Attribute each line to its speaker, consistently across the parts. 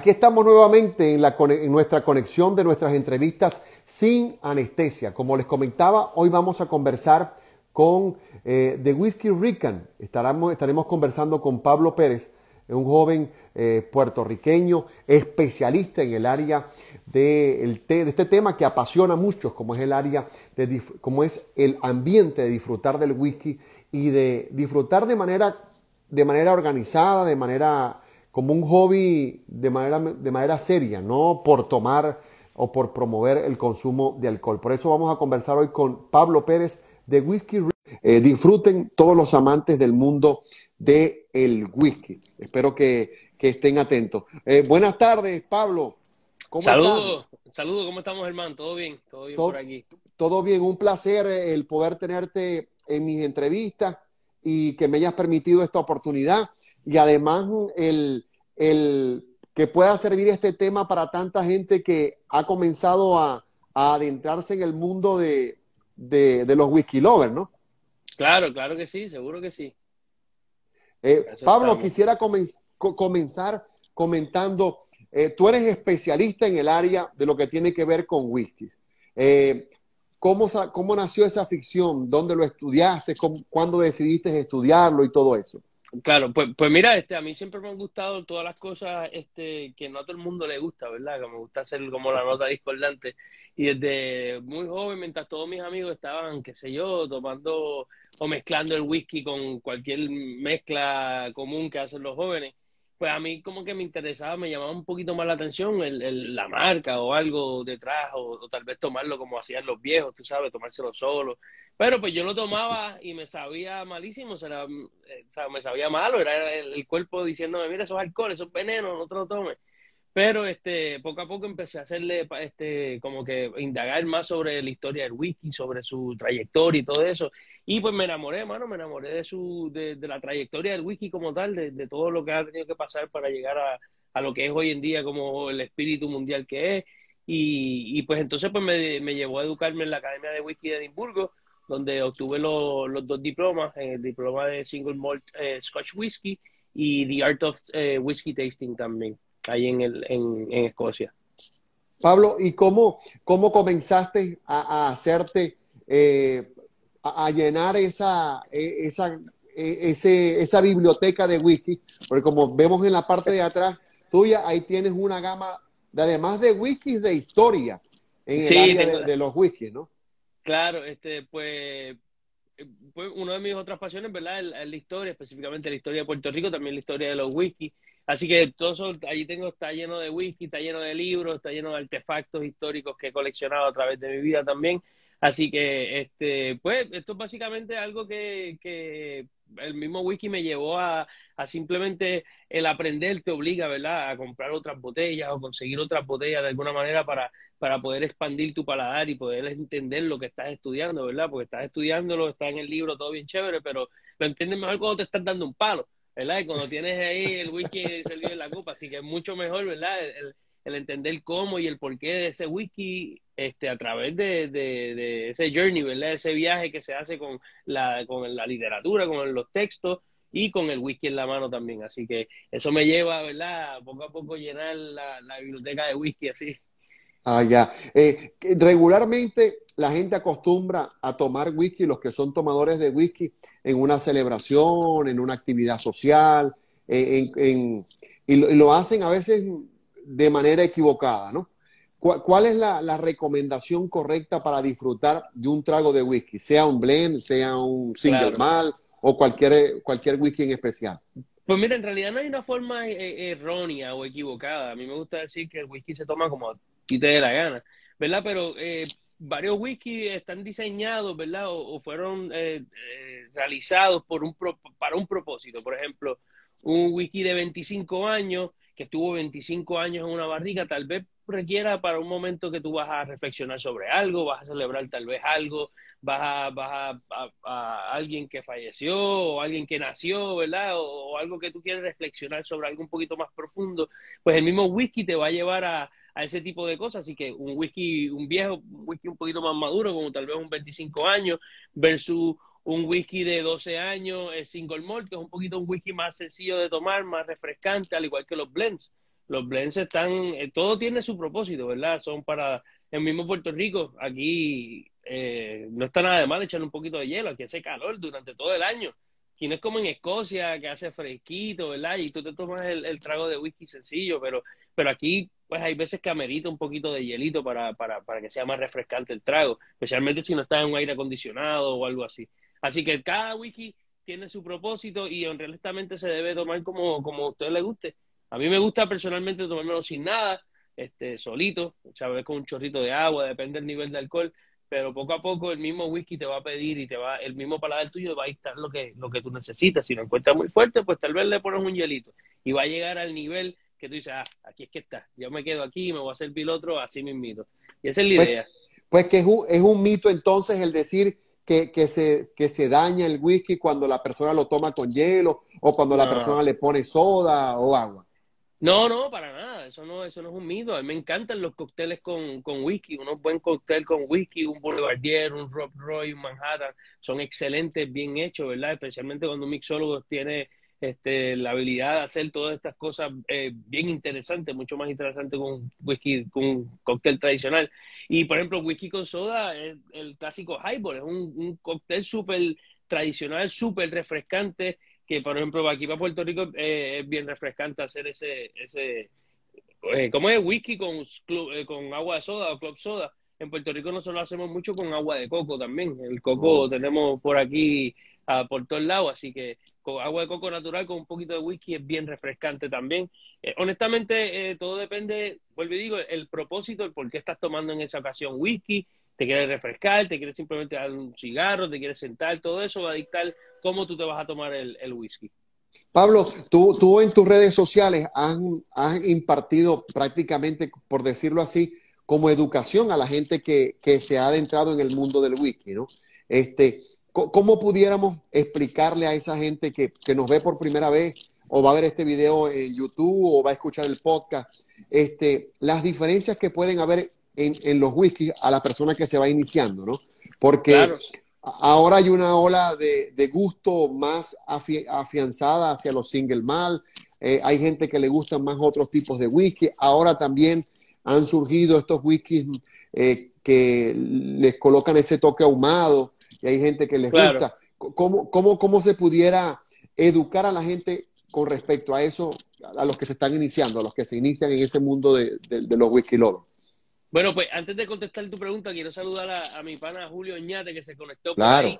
Speaker 1: Aquí estamos nuevamente en, la, en, nuestra conexión de nuestras entrevistas sin anestesia. Como les comentaba, hoy vamos a conversar con eh, The Whiskey Rican. Estaremos, conversando con Pablo Pérez, un joven eh, puertorriqueño especialista en el área de, este tema que apasiona a muchos, como es el área de como es el ambiente de disfrutar del whisky y de disfrutar de manera, de manera organizada, de manera como un hobby de manera, de manera seria, no por tomar o por promover el consumo de alcohol. Por eso vamos a conversar hoy con Pablo Pérez de Whisky. Eh, disfruten todos los amantes del mundo del el whisky. Espero que, estén atentos. Eh, buenas tardes, Pablo.
Speaker 2: Saludos, saludos, ¿cómo estamos, hermano? ¿Todo bien? ¿Todo bien por aquí?
Speaker 1: Todo bien, un placer eh, el poder tenerte en mis entrevistas y que me hayas permitido esta oportunidad y además el, que pueda servir este tema para tanta gente que ha comenzado a, adentrarse en el mundo de, los whisky lovers, ¿no?
Speaker 2: Claro, claro que sí, seguro que sí.
Speaker 1: Eh, Pablo, quisiera comenzar comentando, eh, tú eres especialista en el área de lo que tiene que ver con whisky. Eh, ¿cómo, ¿Cómo nació esa ficción? ¿Dónde lo estudiaste? ¿Cuándo decidiste estudiarlo y todo eso?
Speaker 2: Claro, pues, pues mira, este, a mí siempre me han gustado todas las cosas este, que no a todo el mundo le gusta, ¿verdad? Que me gusta hacer como la nota discordante. Y desde muy joven, mientras todos mis amigos estaban, qué sé yo, tomando o mezclando el whisky con cualquier mezcla común que hacen los jóvenes, pues a mí como que me interesaba, me llamaba un poquito más la atención el, la marca o algo detrás, o, tal vez tomarlo como hacían los viejos, tú sabes, tomárselo solo. Pero pues yo lo tomaba y me sabía malísimo, o sea, me sabía malo, era el, cuerpo diciéndome, mira, eso es alcohol, eso es veneno, no te lo tomes. Pero este, poco a poco empecé a hacerle, este, como que indagar más sobre la historia del whisky, sobre su trayectoria y todo eso. Y pues me enamoré, mano, me enamoré de su, de, la trayectoria del whisky como tal, de, todo lo que ha tenido que pasar para llegar a, a, lo que es hoy en día como el espíritu mundial que es. Y, y pues entonces pues me, me, llevó a educarme en la Academia de Whisky de Edimburgo, donde obtuve los dos diplomas, el diploma de Single Malt eh, Scotch Whisky y The Art of eh, Whisky Tasting también, ahí en, el, en, en Escocia.
Speaker 1: Pablo, ¿y cómo, cómo comenzaste a, a hacerte eh, a, llenar esa, e, esa, e, ese, esa biblioteca de whisky, porque como vemos en la parte de atrás tuya, ahí tienes una gama, de, además de whiskies de historia, en el área de, los whiskies, ¿no?
Speaker 2: Claro, este, pues, pues una de mis otras pasiones, ¿verdad? Es la historia, específicamente la historia de Puerto Rico, también la historia de los whisky. Así que todo eso, allí tengo, está lleno de whisky, está lleno de libros, está lleno de artefactos históricos que he coleccionado a través de mi vida también. Así que, este, pues, esto es básicamente algo que, que el mismo wiki me llevó a, a, simplemente el aprender te obliga, ¿verdad?, a comprar otras botellas o conseguir otras botellas de alguna manera para, para poder expandir tu paladar y poder entender lo que estás estudiando, ¿verdad? Porque estás estudiándolo, está en el libro, todo bien chévere, pero lo entiendes mejor cuando te estás dando un palo, ¿verdad? Y cuando tienes ahí el wiki servido en la copa, así que es mucho mejor, ¿verdad? El, el entender cómo y el porqué de ese wiki este, a través de, de, ese journey, ¿verdad? Ese viaje que se hace con la, con la literatura, con los textos y con el whisky en la mano también. Así que eso me lleva, ¿verdad? Poco a poco llenar la, biblioteca de whisky así.
Speaker 1: Ah, ya. Eh, regularmente la gente acostumbra a tomar whisky, los que son tomadores de whisky, en una celebración, en una actividad social, en, en, y lo hacen a veces de manera equivocada, ¿no? ¿Cuál, es la, recomendación correcta para disfrutar de un trago de whisky? Sea un blend, sea un single malt o cualquier, cualquier whisky en especial.
Speaker 2: Pues mira, en realidad no hay una forma eh, eh, errónea o equivocada. A mí me gusta decir que el whisky se toma como ti te dé la gana, ¿verdad? Pero eh, varios whisky están diseñados, ¿verdad? O, fueron realizados por un para un propósito. Por ejemplo, un whisky de 25 años que estuvo 25 años en una barriga, tal vez requiera para un momento que tú vas a reflexionar sobre algo, vas a celebrar tal vez algo, vas a, vas a, alguien que falleció o alguien que nació, ¿verdad? O, algo que tú quieres reflexionar sobre algo un poquito más profundo, pues el mismo whisky te va a llevar a, a ese tipo de cosas. Así que un whisky, un viejo, un whisky un poquito más maduro, como tal vez un 25 años, versus un whisky de 12 años, es single malt, que es un poquito un whisky más sencillo de tomar, más refrescante, al igual que los blends, los blends están, eh, todo tiene su propósito, ¿verdad? Son para el mismo Puerto Rico, aquí eh, no está nada de mal echarle un poquito de hielo, aquí hace calor durante todo el año. Aquí no es como en Escocia, que hace fresquito, ¿verdad? Y tú te tomas el, trago de whisky sencillo, pero, pero aquí pues hay veces que amerita un poquito de hielito para, para, para que sea más refrescante el trago, especialmente si no está en un aire acondicionado o algo así. Así que cada whisky tiene su propósito y honestamente se debe tomar como, como a usted le guste. A mí me gusta personalmente tomármelo sin nada, este, solito, vez con un chorrito de agua, depende del nivel de alcohol, pero poco a poco el mismo whisky te va a pedir y te va, el mismo paladar tuyo va a dictar lo que, lo que tú necesitas. Si lo encuentras muy fuerte, pues tal vez le pones un hielito y va a llegar al nivel que tú dices, ah, aquí es que está, yo me quedo aquí y me voy a servir otro así mismito. Y esa es la
Speaker 1: pues,
Speaker 2: idea.
Speaker 1: Pues que es un, es un mito entonces el decir que, que, se, que se daña el whisky cuando la persona lo toma con hielo o cuando la persona le pone soda o agua.
Speaker 2: No, no, para nada. Eso no, eso no es un mito. A mí me encantan los cócteles con, con whisky. Unos buen cóctel con whisky, un Boulevardier, un Rob Roy, un Manhattan. Son excelentes, bien hechos, ¿verdad? Especialmente cuando un mixólogo tiene este, la habilidad de hacer todas estas cosas eh, bien interesantes, mucho más interesante con whisky, con un cóctel tradicional. Y por ejemplo, whisky con soda es el clásico highball, es un, un cóctel súper tradicional, súper refrescante que por ejemplo aquí para Puerto Rico eh, es bien refrescante hacer ese, ese eh, ¿cómo es? Whisky con, eh, con agua de soda o club soda. En Puerto Rico nosotros lo hacemos mucho con agua de coco también. El coco oh. tenemos por aquí uh, por todos lados, así que con agua de coco natural con un poquito de whisky es bien refrescante también. honestamente, todo depende, vuelvo y digo, el propósito, el por qué estás tomando en esa ocasión whisky, te quieres refrescar, te quieres simplemente dar un cigarro, te quieres sentar, todo eso va a dictar cómo tú te vas a tomar el, whisky.
Speaker 1: Pablo, tú, tú, en tus redes sociales has, impartido prácticamente, por decirlo así, como educación a la gente que, se ha adentrado en el mundo del whisky, ¿no? Este, ¿Cómo pudiéramos explicarle a esa gente que, que, nos ve por primera vez o va a ver este video en YouTube o va a escuchar el podcast, este, las diferencias que pueden haber en, los whiskies a la persona que se va iniciando, ¿no? Porque ahora hay una ola de, gusto más afianzada hacia los single mal, eh, hay gente que le gustan más otros tipos de whisky, ahora también han surgido estos whiskies eh, que les colocan ese toque ahumado y hay gente que les gusta. ¿Cómo, cómo, ¿Cómo se pudiera educar a la gente con respecto a eso, a los que se están iniciando, a los que se inician en ese mundo de, de los whisky lovers?
Speaker 2: Bueno, pues antes de contestar tu pregunta, quiero saludar a, mi pana Julio Oñate, que se conectó por ahí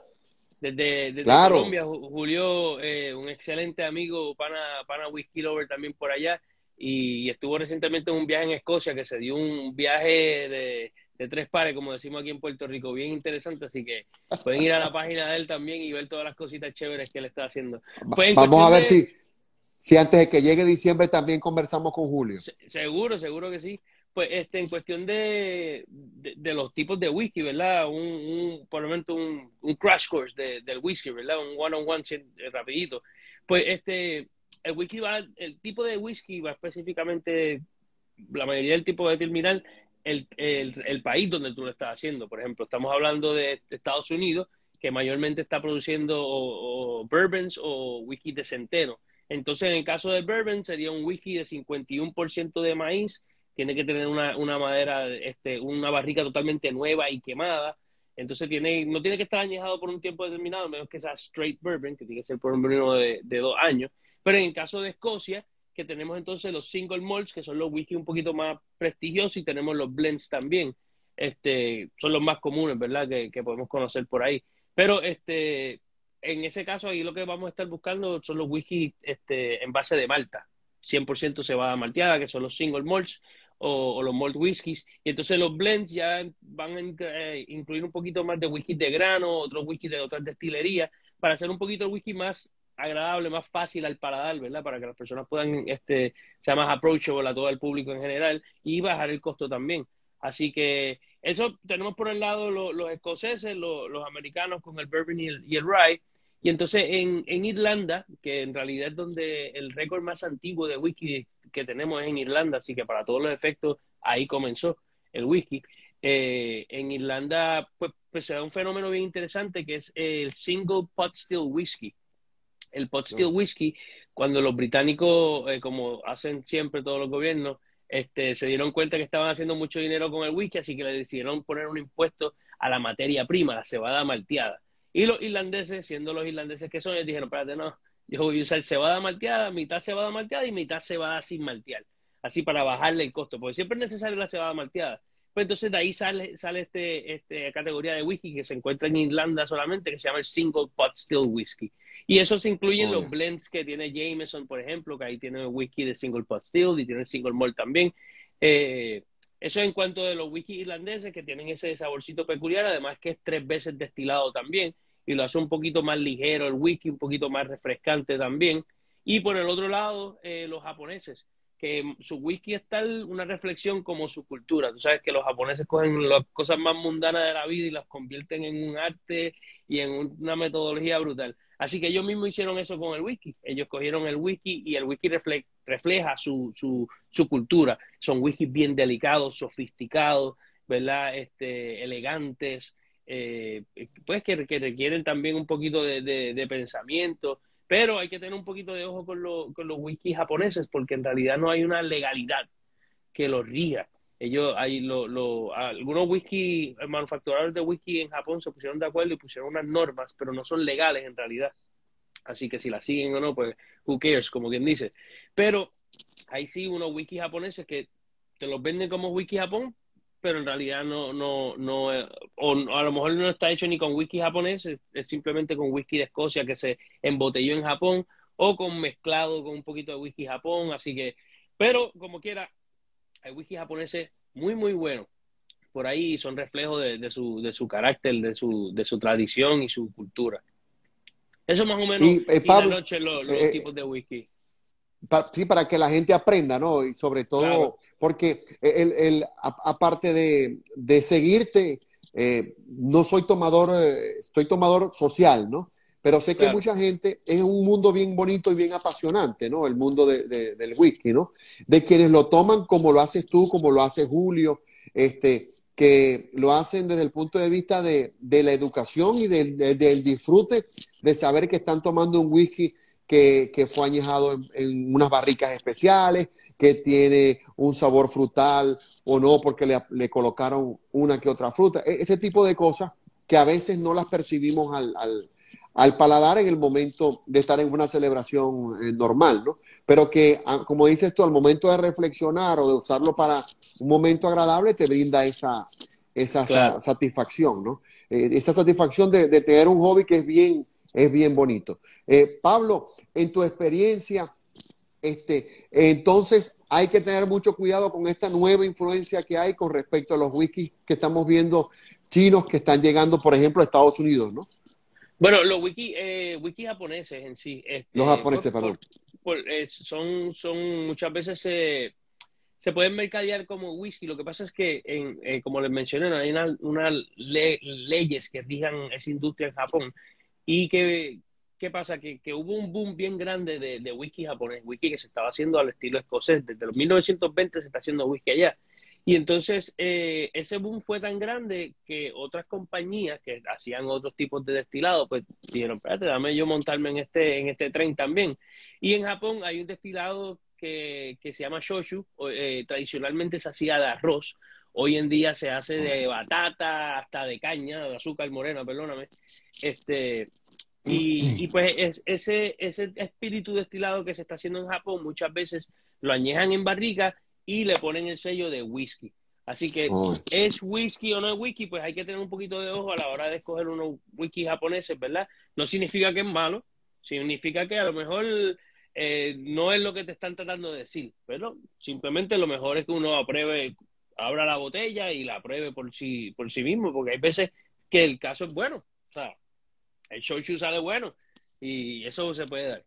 Speaker 2: desde, desde Colombia. Julio, eh, un excelente amigo, pana, pana Whisky Lover también por allá, y, estuvo recientemente en un viaje en Escocia, que se dio un viaje de, tres pares, como decimos aquí en Puerto Rico, bien interesante, así que pueden ir a la página de él también y ver todas las cositas chéveres que él está haciendo.
Speaker 1: Pues Vamos a ver si, si antes de que llegue diciembre también conversamos con Julio.
Speaker 2: seguro, seguro que sí. Pues este, en cuestión de, de, los tipos de whisky, ¿verdad? Un, un por ejemplo, un, un crash course de, del whisky, ¿verdad? Un one-on-one eh, rapidito. Pues este, el whisky va, el tipo de whisky va específicamente, la mayoría del tipo de determinar el, el, país donde tú lo estás haciendo. Por ejemplo, estamos hablando de, Estados Unidos, que mayormente está produciendo o, bourbons o whisky de centeno. Entonces, en el caso de bourbon, sería un whisky de 51% de maíz, tiene que tener una, una madera, este, una barrica totalmente nueva y quemada. Entonces tiene, no tiene que estar añejado por un tiempo determinado, menos que sea straight bourbon, que tiene que ser por un de, de, dos años. Pero en el caso de Escocia, que tenemos entonces los single malts, que son los whisky un poquito más prestigiosos, y tenemos los blends también. Este, son los más comunes, ¿verdad? Que, podemos conocer por ahí. Pero este, en ese caso, ahí lo que vamos a estar buscando son los whisky este, en base de malta. 100% se va a malteada, que son los single malts, o, los malt whiskies. Y entonces los blends ya van a eh, incluir un poquito más de whisky de grano, otros whisky de otras destilerías, para hacer un poquito el whisky más agradable, más fácil al paladar, ¿verdad? Para que las personas puedan, este, sea más approachable a todo el público en general y bajar el costo también. Así que eso tenemos por el lado los, escoceses, los americanos con el bourbon y el, y el rye, y entonces en, Irlanda, que en realidad es donde el récord más antiguo de whisky que tenemos es en Irlanda, así que para todos los efectos ahí comenzó el whisky. Eh, en Irlanda pues, pues, se da un fenómeno bien interesante que es el single pot still whisky. El pot still whisky, cuando los británicos, eh, como hacen siempre todos los gobiernos, este, se dieron cuenta que estaban haciendo mucho dinero con el whisky, así que le decidieron poner un impuesto a la materia prima, la cebada malteada. Y los irlandeses, siendo los irlandeses que son, les dijeron, espérate, no, yo voy a usar cebada malteada, mitad cebada malteada y mitad cebada sin maltear, así para bajarle el costo, porque siempre es necesaria la cebada malteada. Pues entonces de ahí sale, sale este, este categoría de whisky que se encuentra en Irlanda solamente, que se llama el Single Pot Still Whisky. Y eso se incluye en los blends que tiene Jameson, por ejemplo, que ahí tiene el whisky de Single Pot Still y tiene el Single Malt también. Eh, eso en cuanto de los whisky irlandeses que tienen ese saborcito peculiar, además que es tres veces destilado también y lo hace un poquito más ligero el whisky, un poquito más refrescante también. Y por el otro lado, eh, los japoneses, que su whisky es tal una reflexión como su cultura. Tú sabes que los japoneses cogen las cosas más mundanas de la vida y las convierten en un arte y en una metodología brutal. Así que ellos mismos hicieron eso con el whisky. Ellos cogieron el whisky y el whisky refleja su, su, cultura. Son whiskies bien delicados, sofisticados, ¿verdad? Este, elegantes, eh, pues que, requieren también un poquito de, de pensamiento pero hay que tener un poquito de ojo con, con los whisky japoneses porque en realidad no hay una legalidad que los rija. Ellos, hay lo, lo, algunos whisky, manufacturadores de whisky en Japón se pusieron de acuerdo y pusieron unas normas, pero no son legales en realidad. Así que si las siguen o no, pues who cares, como quien dice. Pero hay sí unos whisky japoneses que te los venden como whisky Japón, pero en realidad no, no, no, eh, o a lo mejor no está hecho ni con whisky japonés, es, simplemente con whisky de Escocia que se embotelló en Japón, o con mezclado con un poquito de whisky Japón, así que, pero como quiera, hay whisky japoneses muy, muy buenos por ahí son reflejos de, su, de su carácter, de su, de su tradición y su cultura. Eso más o menos y, eh, noche los, eh, tipos de whisky
Speaker 1: sí, para que la gente aprenda, ¿no? Y sobre todo, porque el, el, aparte de, de seguirte, eh, no soy tomador, eh, estoy tomador social, ¿no? Pero sé que mucha gente es un mundo bien bonito y bien apasionante, ¿no? El mundo de, del whisky, ¿no? De quienes lo toman como lo haces tú, como lo hace Julio, este, que lo hacen desde el punto de vista de, de la educación y del, del disfrute de saber que están tomando un whisky que, fue añejado en, unas barricas especiales, que tiene un sabor frutal o no porque le, colocaron una que otra fruta. E, ese tipo de cosas que a veces no las percibimos al, al, paladar en el momento de estar en una celebración eh, normal, ¿no? Pero que, ah, como dices tú, al momento de reflexionar o de usarlo para un momento agradable, te brinda esa, esa satisfacción, ¿no? Eh, esa satisfacción de, de, tener un hobby que es bien, es bien bonito. Eh, Pablo, en tu experiencia, este, entonces hay que tener mucho cuidado con esta nueva influencia que hay con respecto a los wikis que estamos viendo chinos que están llegando, por ejemplo, a Estados Unidos, ¿no?
Speaker 2: Bueno, los wiki, eh, wiki japoneses en sí. Este,
Speaker 1: los japoneses, perdón.
Speaker 2: Eh, son, son muchas veces se, se pueden mercadear como whisky. Lo que pasa es que, en, como les mencioné, hay unas una leyes que rijan esa industria en Japón y que, ¿qué pasa? Que, que, hubo un boom bien grande de, de, whisky japonés, whisky que se estaba haciendo al estilo escocés. Desde los 1920 se está haciendo whisky allá. Y entonces eh, ese boom fue tan grande que otras compañías que hacían otros tipos de destilados, pues dijeron, espérate, dame yo montarme en este, en este tren también. Y en Japón hay un destilado que, que se llama shoshu, eh, tradicionalmente se hacía de arroz, Hoy en día se hace de batata hasta de caña, de azúcar morena, perdóname. Este, y, pues ese, ese espíritu destilado que se está haciendo en Japón muchas veces lo añejan en barrica y le ponen el sello de whisky. Así que es whisky o no es whisky, pues hay que tener un poquito de ojo a la hora de escoger unos whisky japoneses, ¿verdad? No significa que es malo, significa que a lo mejor eh, no es lo que te están tratando de decir, pero simplemente lo mejor es que uno apruebe abra la botella y la pruebe por sí, por sí mismo, porque hay veces que el caso es bueno. O sea, el shochu sale bueno y eso se puede dar.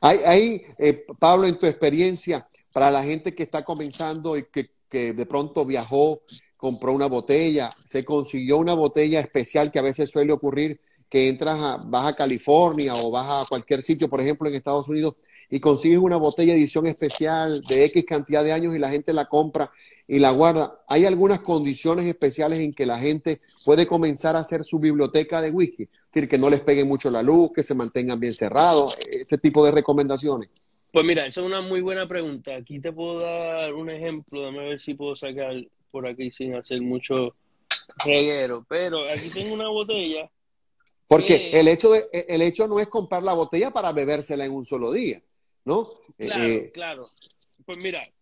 Speaker 1: Hay, eh, Pablo, en tu experiencia, para la gente que está comenzando y que, que de pronto viajó, compró una botella, se consiguió una botella especial que a veces suele ocurrir que entras a, vas a California o vas a cualquier sitio, por ejemplo, en Estados Unidos, y consigues una botella edición especial de X cantidad de años y la gente la compra y la guarda. Hay algunas condiciones especiales en que la gente puede comenzar a hacer su biblioteca de whisky. Decir, que no les pegue mucho la luz, que se mantengan bien cerrados, este tipo de recomendaciones.
Speaker 2: Pues mira, esa es una muy buena pregunta. Aquí te puedo dar un ejemplo, déjame ver si puedo sacar por aquí sin hacer mucho reguero. Pero aquí tengo una botella.
Speaker 1: Porque el, hecho de, el hecho no es comprar la botella para bebérsela en un solo día, ¿no?
Speaker 2: Claro, eh, claro. Pues mira, eh,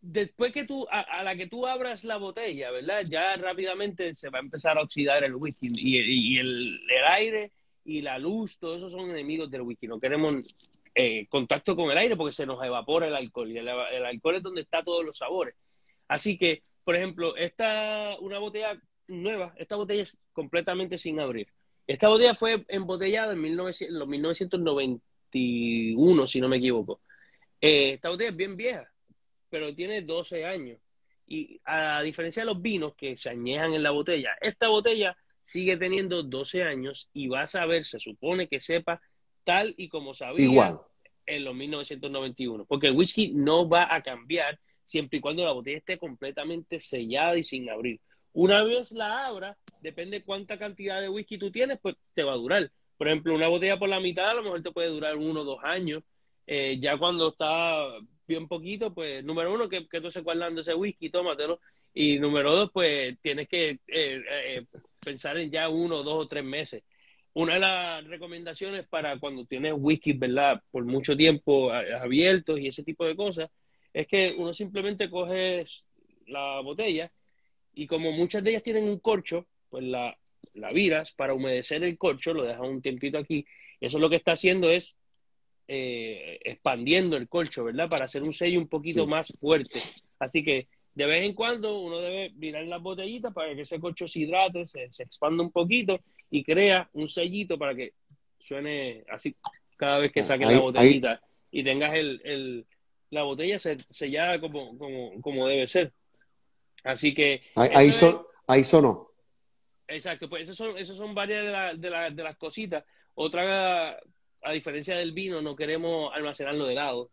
Speaker 2: después que tú, a, la que tú abras la botella, ¿verdad? Ya rápidamente se va a empezar a oxidar el whisky y, el, el, aire y la luz, todos esos son enemigos del whisky. No queremos eh, contacto con el aire porque se nos evapora el alcohol y el, alcohol es donde está todos los sabores. Así que, por ejemplo, esta, una botella nueva, esta botella es completamente sin abrir. Esta botella fue embotellada en, 1991, si no me equivoco. Eh, esta botella es bien vieja, pero tiene 12 años. Y a diferencia de los vinos que se añejan en la botella, esta botella sigue teniendo 12 años y vas a ver, se supone que sepa tal y como sabía Igual. en los 1991. Porque el whisky no va a cambiar siempre y cuando la botella esté completamente sellada y sin abrir. Una vez la abra, depende cuánta cantidad de whisky tú tienes, pues te va a durar. Por ejemplo, una botella por la mitad a lo mejor te puede durar uno o dos años. Eh, ya cuando está bien poquito, pues número uno, que, que tú estés guardando ese whisky, tómatelo. Y número dos, pues tienes que eh, eh, pensar en ya uno, dos o tres meses una de las recomendaciones para cuando tienes whisky, ¿verdad? Por mucho tiempo abiertos y ese tipo de cosas, es que uno simplemente coge la botella y como muchas de ellas tienen un corcho, pues la, la viras para humedecer el corcho, lo dejas un tiempito aquí. Eso lo que está haciendo es eh, expandiendo el corcho, ¿verdad? Para hacer un sello un poquito más fuerte. Así que de vez en cuando uno debe mirar las botellitas para que ese corcho se hidrate, se, expanda un poquito y crea un sellito para que suene así cada vez que saques la botellita y tengas el, la botella sellada como, como, como debe ser. Así que...
Speaker 1: Ahí, son, ahí sonó.
Speaker 2: Exacto, pues esas son, esas son varias de, de, de las cositas. Otra, a diferencia del vino, no queremos almacenarlo de lado,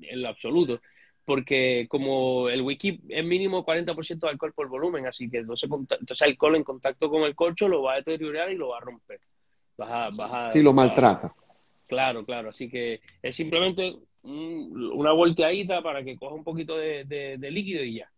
Speaker 2: en lo absoluto porque como el wiki es mínimo 40% de alcohol por volumen, así que entonces, entonces alcohol en contacto con el corcho lo va a deteriorar y lo va a romper.
Speaker 1: sí, lo maltrata.
Speaker 2: Claro, claro, así que es simplemente una volteadita para que coja un poquito de, líquido y ya.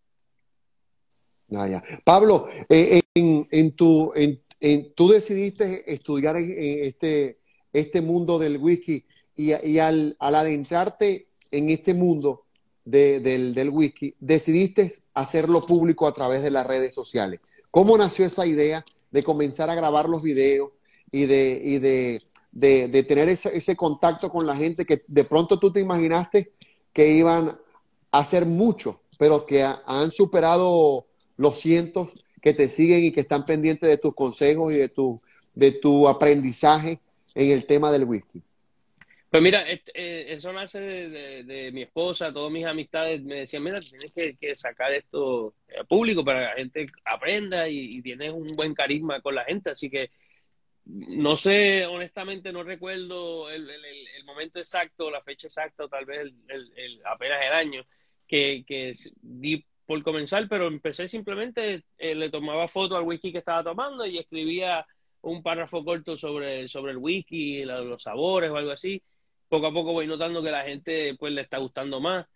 Speaker 1: Ah, ya. Pablo, eh, en, en, tu, en, tú decidiste estudiar en, este, este mundo del whisky y, al, al adentrarte en este mundo, del, del, whisky, decidiste hacerlo público a través de las redes sociales. ¿Cómo nació esa idea de comenzar a grabar los videos y de, y de, de, tener ese, ese, contacto con la gente que de pronto tú te imaginaste que iban a hacer mucho, pero que han superado los cientos que te siguen y que están pendientes de tus consejos y de tu, de tu aprendizaje en el tema del whisky?
Speaker 2: Pues mira, eh, eso nace de, mi esposa, todas mis amistades me decían, mira, tienes que, sacar esto a público para que la gente aprenda y, tienes un buen carisma con la gente, así que no sé, honestamente no recuerdo el, momento exacto, la fecha exacta o tal vez el, apenas el año que, que di por comenzar, pero empecé simplemente, eh, le tomaba foto al whisky que estaba tomando y escribía un párrafo corto sobre, sobre el whisky, los sabores o algo así poco a poco voy notando que la gente pues le está gustando más.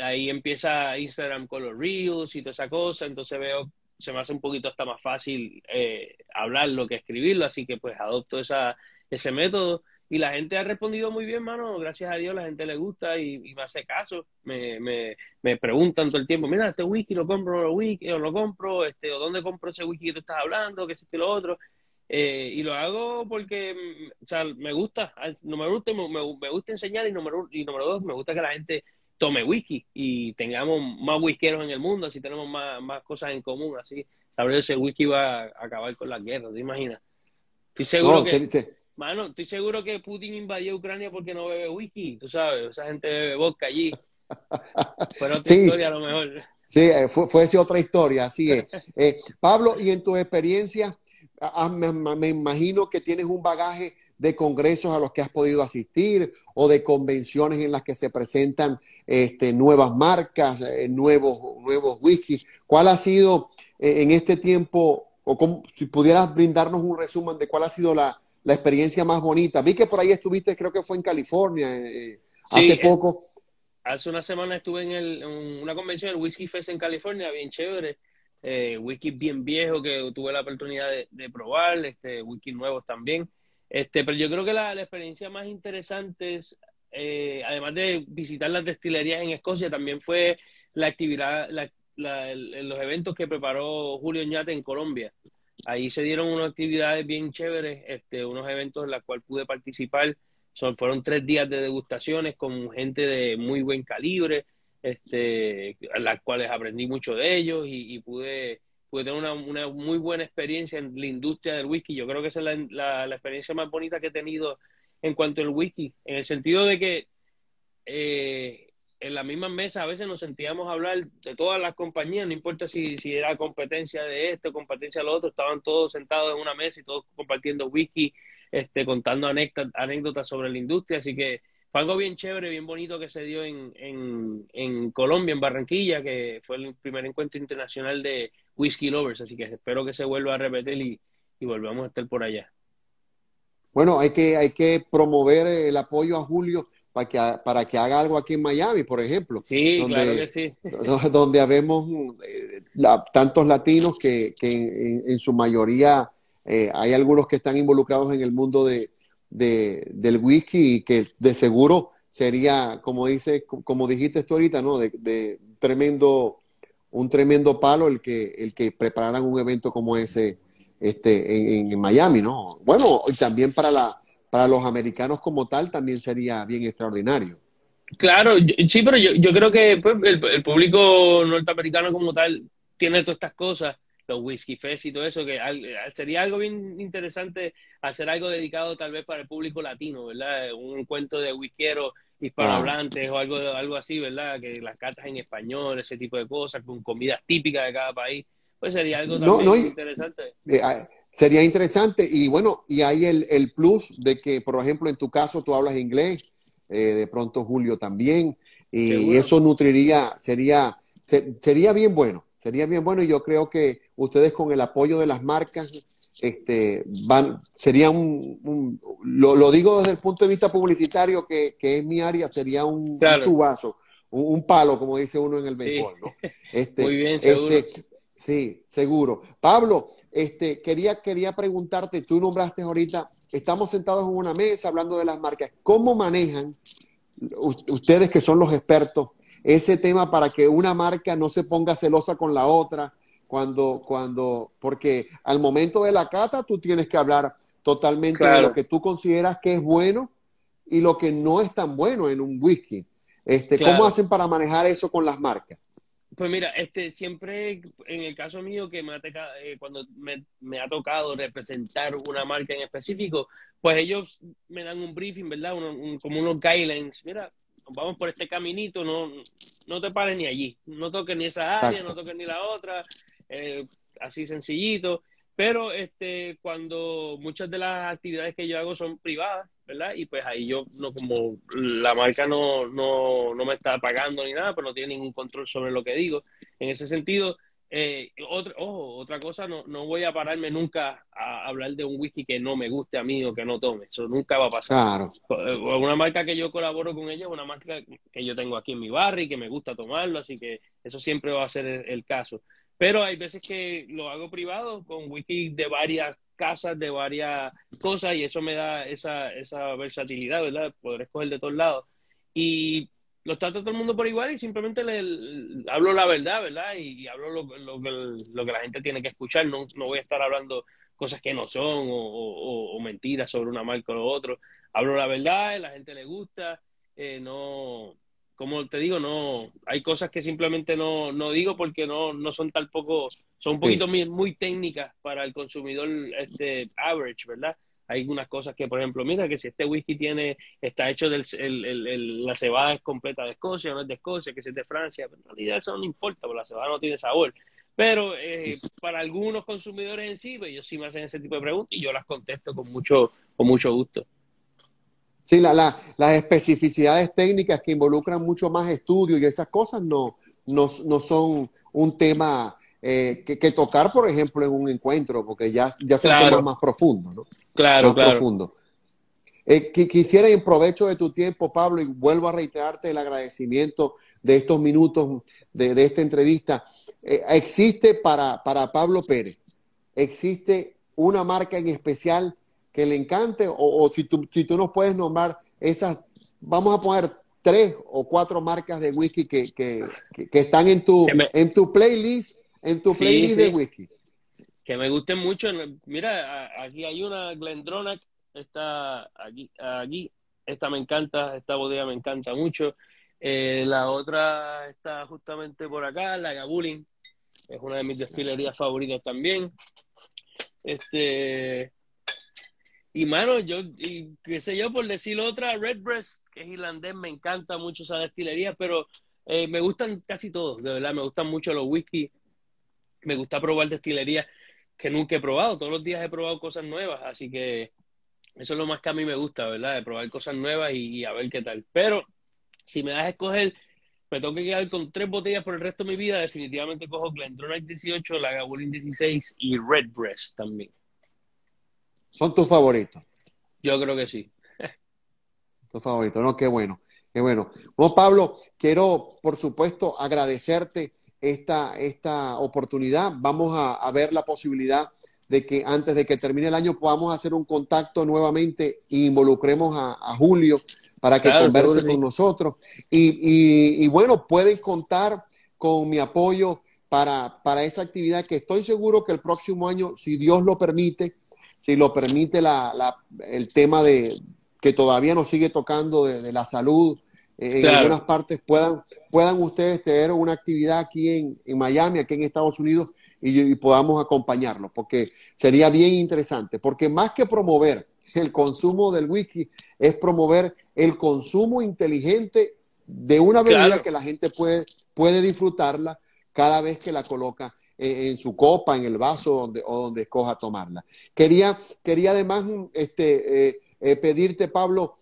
Speaker 2: Ahí empieza Instagram con los reels y toda esa cosa, entonces veo, se me hace un poquito hasta más fácil eh, hablarlo que escribirlo, así que pues adopto esa, ese método. Y la gente ha respondido muy bien, mano, gracias a Dios la gente le gusta y, me hace caso, me, me, me, preguntan todo el tiempo, mira, este whisky lo compro, wiki, o lo compro, este, o dónde compro ese whisky que tú estás hablando, que es este y lo otro. Eh, y lo hago porque mm, o sea, me gusta, número uno, me, me, gusta enseñar y número, y número dos, me gusta que la gente tome whisky y tengamos más whiskeros en el mundo, así tenemos más, más cosas en común, así saber ese whisky va a acabar con la guerra, ¿te imaginas? Estoy seguro que, mano, estoy seguro que Putin invadió Ucrania porque no bebe whisky, tú sabes, esa gente bebe vodka allí. Fue otra historia a lo mejor.
Speaker 1: Sí, eh, fue, fue otra historia, así es. Eh, Pablo, y en tu experiencia, me, imagino que tienes un bagaje de congresos a los que has podido asistir o de convenciones en las que se presentan este, nuevas marcas, eh, nuevos, nuevos whiskies. ¿Cuál ha sido eh, en este tiempo, o si pudieras brindarnos un resumen de cuál ha sido la, la experiencia más bonita? Vi que por ahí estuviste, creo que fue en California eh, hace poco.
Speaker 2: Hace una semana estuve en, una convención, el Whiskey Fest en California, bien chévere. Eh, whisky bien viejo que tuve la oportunidad de, probar, este, whisky nuevos también. Este, pero yo creo que la, experiencia más interesante es, eh, además de visitar las destilerías en Escocia, también fue la actividad, los eventos que preparó Julio Ñate en Colombia. Ahí se dieron unas actividades bien chéveres, este, unos eventos en los cuales pude participar. Son, fueron tres días de degustaciones con gente de muy buen calibre, este, las cuales aprendí mucho de ellos y, pude, pude tener una, una, muy buena experiencia en la industria del whisky. Yo creo que esa es la, la, experiencia más bonita que he tenido en cuanto al whisky, en el sentido de que eh, en la misma mesa a veces nos sentíamos a hablar de todas las compañías, no importa si, si era competencia de esto, competencia de lo otro, estaban todos sentados en una mesa y todos compartiendo whisky, este, contando anécdotas sobre la industria, así que fue algo bien chévere, bien bonito que se dio en, en, Colombia, en Barranquilla, que fue el primer encuentro internacional de Whisky Lovers, así que espero que se vuelva a repetir y, y volvamos a estar por allá.
Speaker 1: Bueno, hay que, hay que promover el apoyo a Julio para que, para que haga algo aquí en Miami, por ejemplo.
Speaker 2: Sí, donde, claro que sí.
Speaker 1: Donde habemos eh, tantos latinos que, que en, su mayoría eh, hay algunos que están involucrados en el mundo de, de, del whisky y que de seguro sería, como dice, como dijiste tú ahorita, ¿no? De, tremendo, un tremendo palo el que, el que prepararan un evento como ese este, en, Miami, ¿no? Bueno, y también para la, para los americanos como tal también sería bien extraordinario.
Speaker 2: Claro, sí, pero yo, yo creo que pues, el, el, público norteamericano como tal tiene todas estas cosas los Whisky Fest y todo eso, que sería algo bien interesante hacer algo dedicado tal vez para el público latino, ¿verdad? Un cuento de whiskero hispanohablantes o algo, algo así, ¿verdad? Que las cartas en español, ese tipo de cosas, con comidas típicas de cada país, pues sería algo también interesante.
Speaker 1: Eh, ah, sería interesante y bueno, y hay el, el, plus de que, por ejemplo, en tu caso tú hablas inglés, eh, de pronto Julio también, y, eso nutriría, sería, sería bien bueno Sería bien bueno y yo creo que ustedes con el apoyo de las marcas este, van, sería un, lo, digo desde el punto de vista publicitario, que, es mi área, sería un, tubazo, un, palo, como dice uno en el béisbol, ¿no?
Speaker 2: Este, Muy bien, seguro.
Speaker 1: Este, sí, seguro. Pablo, este, quería, quería preguntarte, tú nombraste ahorita, estamos sentados en una mesa hablando de las marcas, ¿cómo manejan ustedes que son los expertos ese tema para que una marca no se ponga celosa con la otra, cuando, cuando, porque al momento de la cata tú tienes que hablar totalmente de lo que tú consideras que es bueno y lo que no es tan bueno en un whisky. Este, ¿Cómo hacen para manejar eso con las marcas?
Speaker 2: Pues mira, este, siempre en el caso mío que me ha eh, cuando me, ha tocado representar una marca en específico, pues ellos me dan un briefing, ¿verdad? como unos guidelines. Mira, vamos por este caminito, no, no te pares ni allí, no toques ni esa área, no toques ni la otra, eh, así sencillito. Pero este, cuando muchas de las actividades que yo hago son privadas, ¿verdad? Y pues ahí yo, no como la marca no, no, no me está pagando ni nada, pero no tiene ningún control sobre lo que digo. En ese sentido, eh, otra, ojo, otra cosa, no, no voy a pararme nunca a hablar de un whisky que no me guste a mí o que no tome. Eso nunca va a pasar. Eh, una marca que yo colaboro con ella es una marca que yo tengo aquí en mi barrio y que me gusta tomarlo, así que eso siempre va a ser el, caso. Pero hay veces que lo hago privado con whisky de varias casas, de varias cosas, y eso me da esa, esa versatilidad, ¿verdad? Poder escoger de todos lados. Y los trato a todo el mundo por igual y simplemente le, hablo la verdad, ¿verdad? Y, hablo lo, lo, lo, que la gente tiene que escuchar. No, no voy a estar hablando cosas que no son o, mentiras sobre una marca o lo otro. Hablo la verdad, la gente le gusta. Eh, no, como te digo, no, hay cosas que simplemente no, no digo porque no, no son tampoco, son un poquito muy, muy técnicas para el consumidor este average, ¿verdad? Hay unas cosas que, por ejemplo, mira que si este whisky tiene, está hecho del, la cebada es completa de Escocia, no es de Escocia, que si es de Francia, en realidad eso no importa, porque la cebada no tiene sabor. Pero eh, para algunos consumidores en sí, pues, ellos sí me hacen ese tipo de preguntas y yo las contesto con mucho, con mucho gusto.
Speaker 1: Sí, la, la, las especificidades técnicas que involucran mucho más estudio y esas cosas no, no, no son un tema eh, que, tocar, por ejemplo, en un encuentro, porque ya, ya son temas más profundos, ¿no?
Speaker 2: Claro,
Speaker 1: más
Speaker 2: claro.
Speaker 1: Profundo. Eh, quisiera, en provecho de tu tiempo, Pablo, y vuelvo a reiterarte el agradecimiento de estos minutos de, esta entrevista. Eh, existe para, para Pablo Pérez, existe una marca en especial que le encante, o, si, tú, si tú nos puedes nombrar esas, vamos a poner tres o cuatro marcas de whisky que, que, que, están en tu, en tu playlist en tu playlist de whisky.
Speaker 2: Que me gusten mucho. Mira, aquí hay una Glendronach, está aquí, aquí, esta me encanta, esta bodega me encanta mucho. Eh, la otra está justamente por acá, la Gabulin, es una de mis destilerías favoritas también. Este, y mano, yo, y qué sé yo, por decir otra, Redbreast, que es irlandés, me encanta mucho esa destilería, pero eh, me gustan casi todos, de verdad, me gustan mucho los whisky me gusta probar destilería que nunca he probado. Todos los días he probado cosas nuevas, así que eso es lo más que a mí me gusta, ¿verdad? De probar cosas nuevas y, a ver qué tal. Pero si me das a escoger, me tengo que quedar con tres botellas por el resto de mi vida. Definitivamente cojo Glendronach 18, la Gabulin 16 y Redbreast también.
Speaker 1: ¿Son tus favoritos?
Speaker 2: Yo creo que sí.
Speaker 1: tus favoritos, no, qué bueno, qué bueno. Bueno, Pablo, quiero, por supuesto, agradecerte esta, esta oportunidad. Vamos a, ver la posibilidad de que antes de que termine el año podamos hacer un contacto nuevamente e involucremos a, Julio para que converse con nosotros. Y, bueno, pueden contar con mi apoyo para, para esa actividad que estoy seguro que el próximo año, si Dios lo permite, si lo permite la, el tema de que todavía nos sigue tocando de la salud, en algunas partes puedan, puedan ustedes tener una actividad aquí en, en Miami, aquí en Estados Unidos, y, podamos acompañarlos, porque sería bien interesante, porque más que promover el consumo del whisky, es promover el consumo inteligente de una bebida que la gente puede, puede disfrutarla cada vez que la coloca en, su copa, en el vaso donde, o donde escoja tomarla. Quería, quería además este, eh, eh, pedirte, Pablo,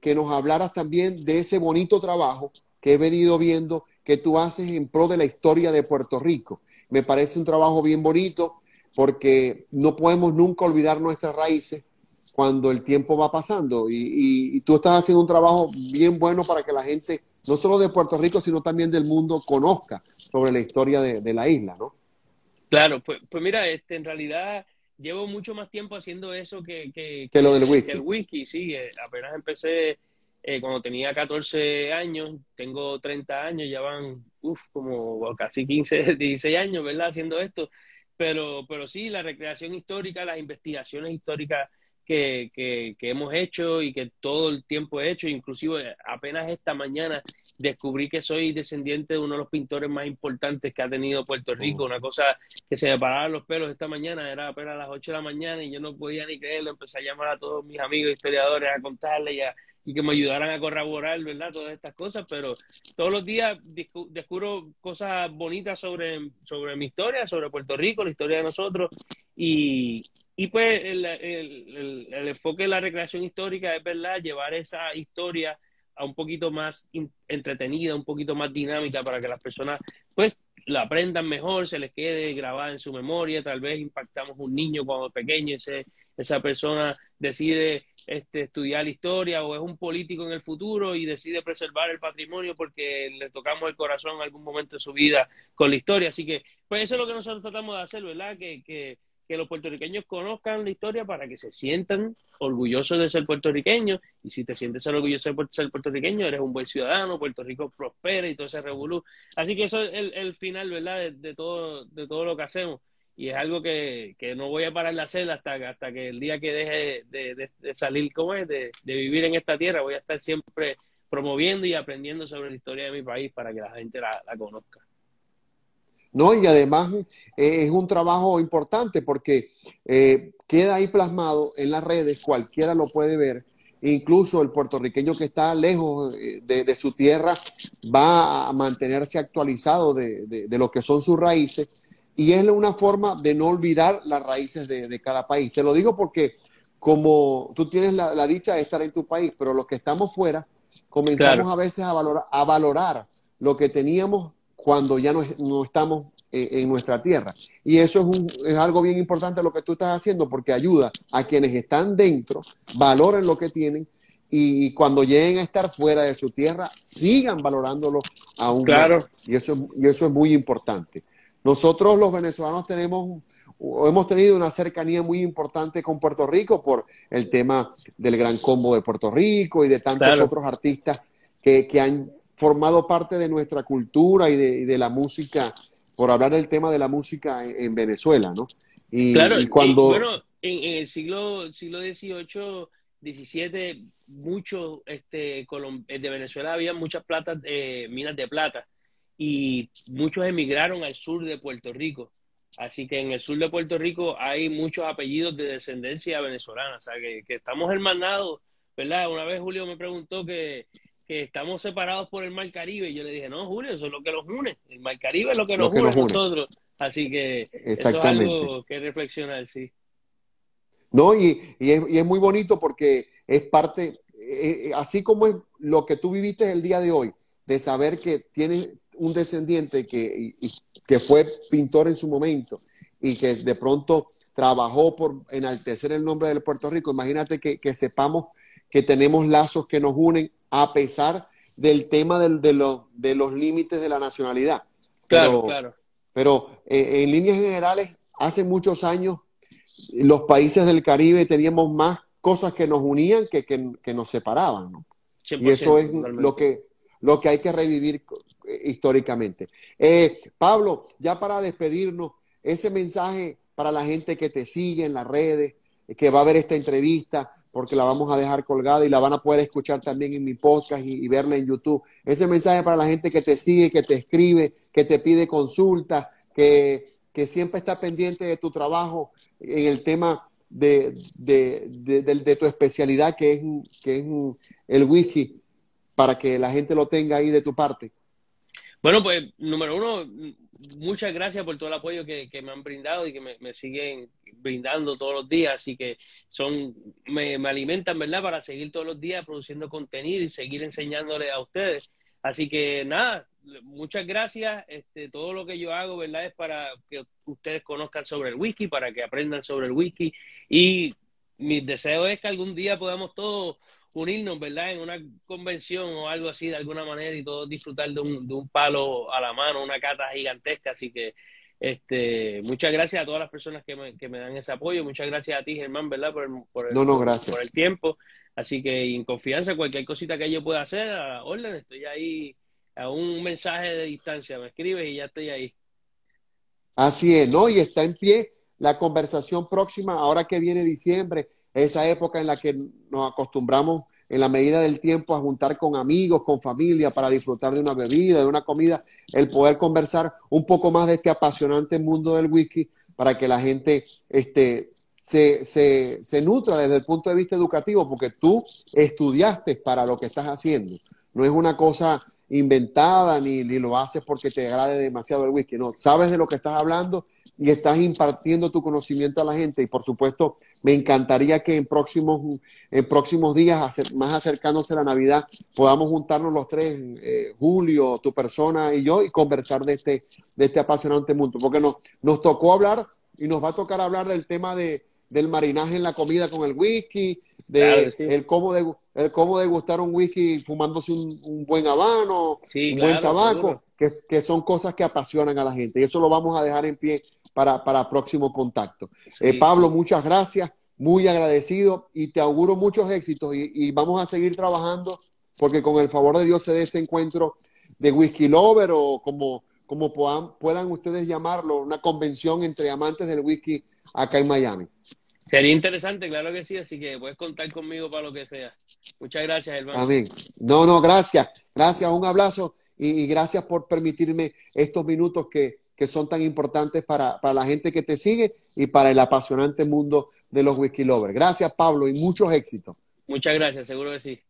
Speaker 1: que, nos hablaras también de ese bonito trabajo que he venido viendo que tú haces en pro de la historia de Puerto Rico. Me parece un trabajo bien bonito porque no podemos nunca olvidar nuestras raíces cuando el tiempo va pasando y, tú estás haciendo un trabajo bien bueno para que la gente, no solo de Puerto Rico, sino también del mundo, conozca sobre la historia de, de la isla, ¿no?
Speaker 2: Claro, pues, pues mira, este, en realidad llevo mucho más tiempo haciendo eso que,
Speaker 1: que, lo del whisky.
Speaker 2: el whisky, sí. Eh, apenas empecé eh, cuando tenía 14 años, tengo 30 años, ya van uf, como casi 15, 16 años, ¿verdad? Haciendo esto. Pero, pero sí, la recreación histórica, las investigaciones históricas que, que, que, hemos hecho y que todo el tiempo he hecho, inclusive apenas esta mañana descubrí que soy descendiente de uno de los pintores más importantes que ha tenido Puerto Rico, oh. una cosa que se me paraban los pelos esta mañana, era apenas a las 8 de la mañana y yo no podía ni creerlo, empecé a llamar a todos mis amigos historiadores a contarles y, y que me ayudaran a corroborar, ¿verdad? Todas estas cosas, pero todos los días descubro cosas bonitas sobre, sobre mi historia, sobre Puerto Rico, la historia de nosotros y, y pues el, el, el, enfoque de la recreación histórica es, ¿verdad?, llevar esa historia a un poquito más entretenida, un poquito más dinámica para que las personas, pues, la aprendan mejor, se les quede grabada en su memoria, tal vez impactamos un niño cuando pequeño, ese, esa persona decide este, estudiar historia o es un político en el futuro y decide preservar el patrimonio porque le tocamos el corazón en algún momento de su vida con la historia. Así que, pues eso es lo que nosotros tratamos de hacer, ¿verdad? Que, que que los puertorriqueños conozcan la historia para que se sientan orgullosos de ser puertorriqueños. Y si te sientes orgulloso de ser puertorriqueño, eres un buen ciudadano, Puerto Rico prospera y todo ese revolú. Así que eso es el, final, ¿verdad?, de, todo, de todo lo que hacemos. Y es algo que, no voy a parar de hacer hasta, hasta que el día que deje de, salir, como es, de, vivir en esta tierra, voy a estar siempre promoviendo y aprendiendo sobre la historia de mi país para que la gente la conozca.
Speaker 1: ¿No? Y además eh, es un trabajo importante porque eh, queda ahí plasmado en las redes, cualquiera lo puede ver. Incluso el puertorriqueño que está lejos eh, de, su tierra va a mantenerse actualizado de, lo que son sus raíces y es una forma de no olvidar las raíces de, cada país. Te lo digo porque como tú tienes la, dicha de estar en tu país, pero los que estamos fuera comenzamos a veces a valorar, a valorar lo que teníamos cuando ya no, no estamos en, nuestra tierra. Y eso es, un, es algo bien importante lo que tú estás haciendo porque ayuda a quienes están dentro, valoren lo que tienen y cuando lleguen a estar fuera de su tierra, sigan valorándolo aún claro. más. Y eso, y eso es muy importante. Nosotros los venezolanos tenemos hemos tenido una cercanía muy importante con Puerto Rico por el tema del Gran Combo de Puerto Rico y de tantos otros artistas que, que, han formado parte de nuestra cultura y de, de, la música, por hablar del tema de la música en, Venezuela, ¿no?
Speaker 2: Y, claro, y cuando... bueno, en, el siglo, siglo XVIII, XVII, muchos este, de Venezuela había muchas eh, minas de plata y muchos emigraron al sur de Puerto Rico Así que en el sur de Puerto Rico hay muchos apellidos de descendencia venezolana, o sea, que, estamos hermanados, ¿verdad? Una vez Julio me preguntó que, estamos separados por el Mar Caribe y yo le dije, no, Julio, eso es lo que nos une, el Mar Caribe es lo que nos, une, a nosotros. Así que eso es algo que reflexionar, sí.
Speaker 1: No, y, y, es, y es muy bonito porque es parte, eh, eh, así como es lo que tú viviste el día de hoy, de saber que tienes un descendiente que, que fue pintor en su momento y que de pronto trabajó por enaltecer el nombre de Puerto Rico, imagínate que, sepamos que tenemos lazos que nos unen a pesar del tema del, de, de los límites de la nacionalidad.
Speaker 2: Claro, claro.
Speaker 1: Pero eh, en líneas generales, hace muchos años los países del Caribe teníamos más cosas que nos unían que, que, nos separaban. ¿no? Y eso es lo que, lo que hay que revivir eh, históricamente. Eh, Pablo, ya para despedirnos, ese mensaje para la gente que te sigue en las redes, que va a ver esta entrevista, porque la vamos a dejar colgada y la van a poder escuchar también en mi podcast y, verla en YouTube. Ese mensaje para la gente que te sigue, que te escribe, que te pide consultas, que, siempre está pendiente de tu trabajo en el tema de, de, tu especialidad, que es, que es el whisky para que la gente lo tenga ahí de tu parte?
Speaker 2: Bueno, pues número uno, muchas gracias por todo el apoyo que, me han brindado y que me, siguen brindando todos los días. Así que son, me, alimentan, ¿verdad? Para seguir todos los días produciendo contenido y seguir enseñándole a ustedes. Así que nada, muchas gracias. Este, todo lo que yo hago, ¿verdad? Es para que ustedes conozcan sobre el whisky, para que aprendan sobre el whisky. Y mi deseo es que algún día podamos todos unirnos, ¿verdad? En una convención o algo así de alguna manera y todos disfrutar de un, de un palo a la mano, una cata gigantesca. Así que este, muchas gracias a todas las personas que me, que me dan ese apoyo. Muchas gracias a ti, Germán, ¿verdad? Por el, por el,
Speaker 1: no, no, gracias.
Speaker 2: Por el tiempo. Así que en confianza, cualquier cosita que yo pueda hacer, a orden, estoy ahí a un mensaje de distancia. Me escribes y ya estoy ahí.
Speaker 1: Así es, ¿no? Y está en pie la conversación próxima, ahora que viene diciembre esa época en la que nos acostumbramos en la medida del tiempo a juntar con amigos, con familia, para disfrutar de una bebida, de una comida, el poder conversar un poco más de este apasionante mundo del whisky para que la gente este, se, se, se nutra desde el punto de vista educativo, porque tú estudiaste para lo que estás haciendo. No es una cosa inventada ni, ni, lo haces porque te agrade demasiado el whisky. No, sabes de lo que estás hablando y estás impartiendo tu conocimiento a la gente. Y por supuesto, me encantaría que en próximos, en próximos días, más acercándose a la Navidad, podamos juntarnos los tres, eh, Julio, tu persona y yo, y conversar de este, de este apasionante mundo. Porque nos, nos tocó hablar y nos va a tocar hablar del tema de, del marinaje en la comida con el whisky, de el, cómo de, el cómo degustar un whisky fumándose un, buen habano, un buen tabaco, que, que, son cosas que apasionan a la gente. Y eso lo vamos a dejar en pie para, para próximo contacto. Eh, Pablo, muchas gracias, muy agradecido y te auguro muchos éxitos y, y, vamos a seguir trabajando porque con el favor de Dios se dé ese encuentro de Whisky Lover o como, como puedan, puedan ustedes llamarlo, una convención entre amantes del whisky acá en Miami.
Speaker 2: Sería interesante, claro que sí, así que puedes contar conmigo para lo que sea. Muchas gracias, hermano.
Speaker 1: Amén. No, no, gracias. Gracias, un abrazo y, gracias por permitirme estos minutos que, son tan importantes para, la gente que te sigue y para el apasionante mundo de los whisky lovers. Gracias, Pablo, y muchos éxitos.
Speaker 2: Muchas gracias, seguro que sí.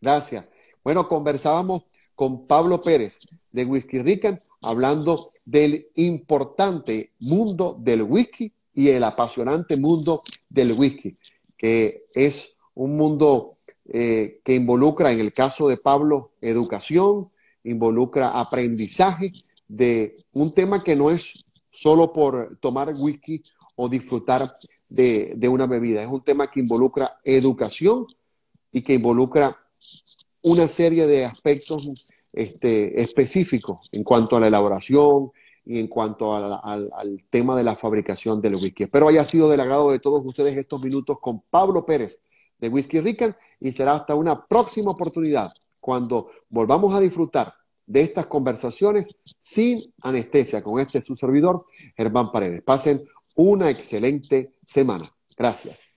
Speaker 1: Gracias. Bueno, conversábamos con Pablo Pérez de Whisky Rican hablando del importante mundo del whisky y el apasionante mundo del whisky, que es un mundo eh, que involucra, en el caso de Pablo, educación, involucra aprendizaje de un tema que no es solo por tomar whisky o disfrutar de, de una bebida, es un tema que involucra educación y que involucra una serie de aspectos este, específicos en cuanto a la elaboración y en cuanto al, tema de la fabricación del whisky. Espero haya sido del agrado de todos ustedes estos minutos con Pablo Pérez de Whisky Rican y será hasta una próxima oportunidad cuando volvamos a disfrutar de estas conversaciones sin anestesia con este su servidor, Germán Paredes. Pasen una excelente semana. Gracias.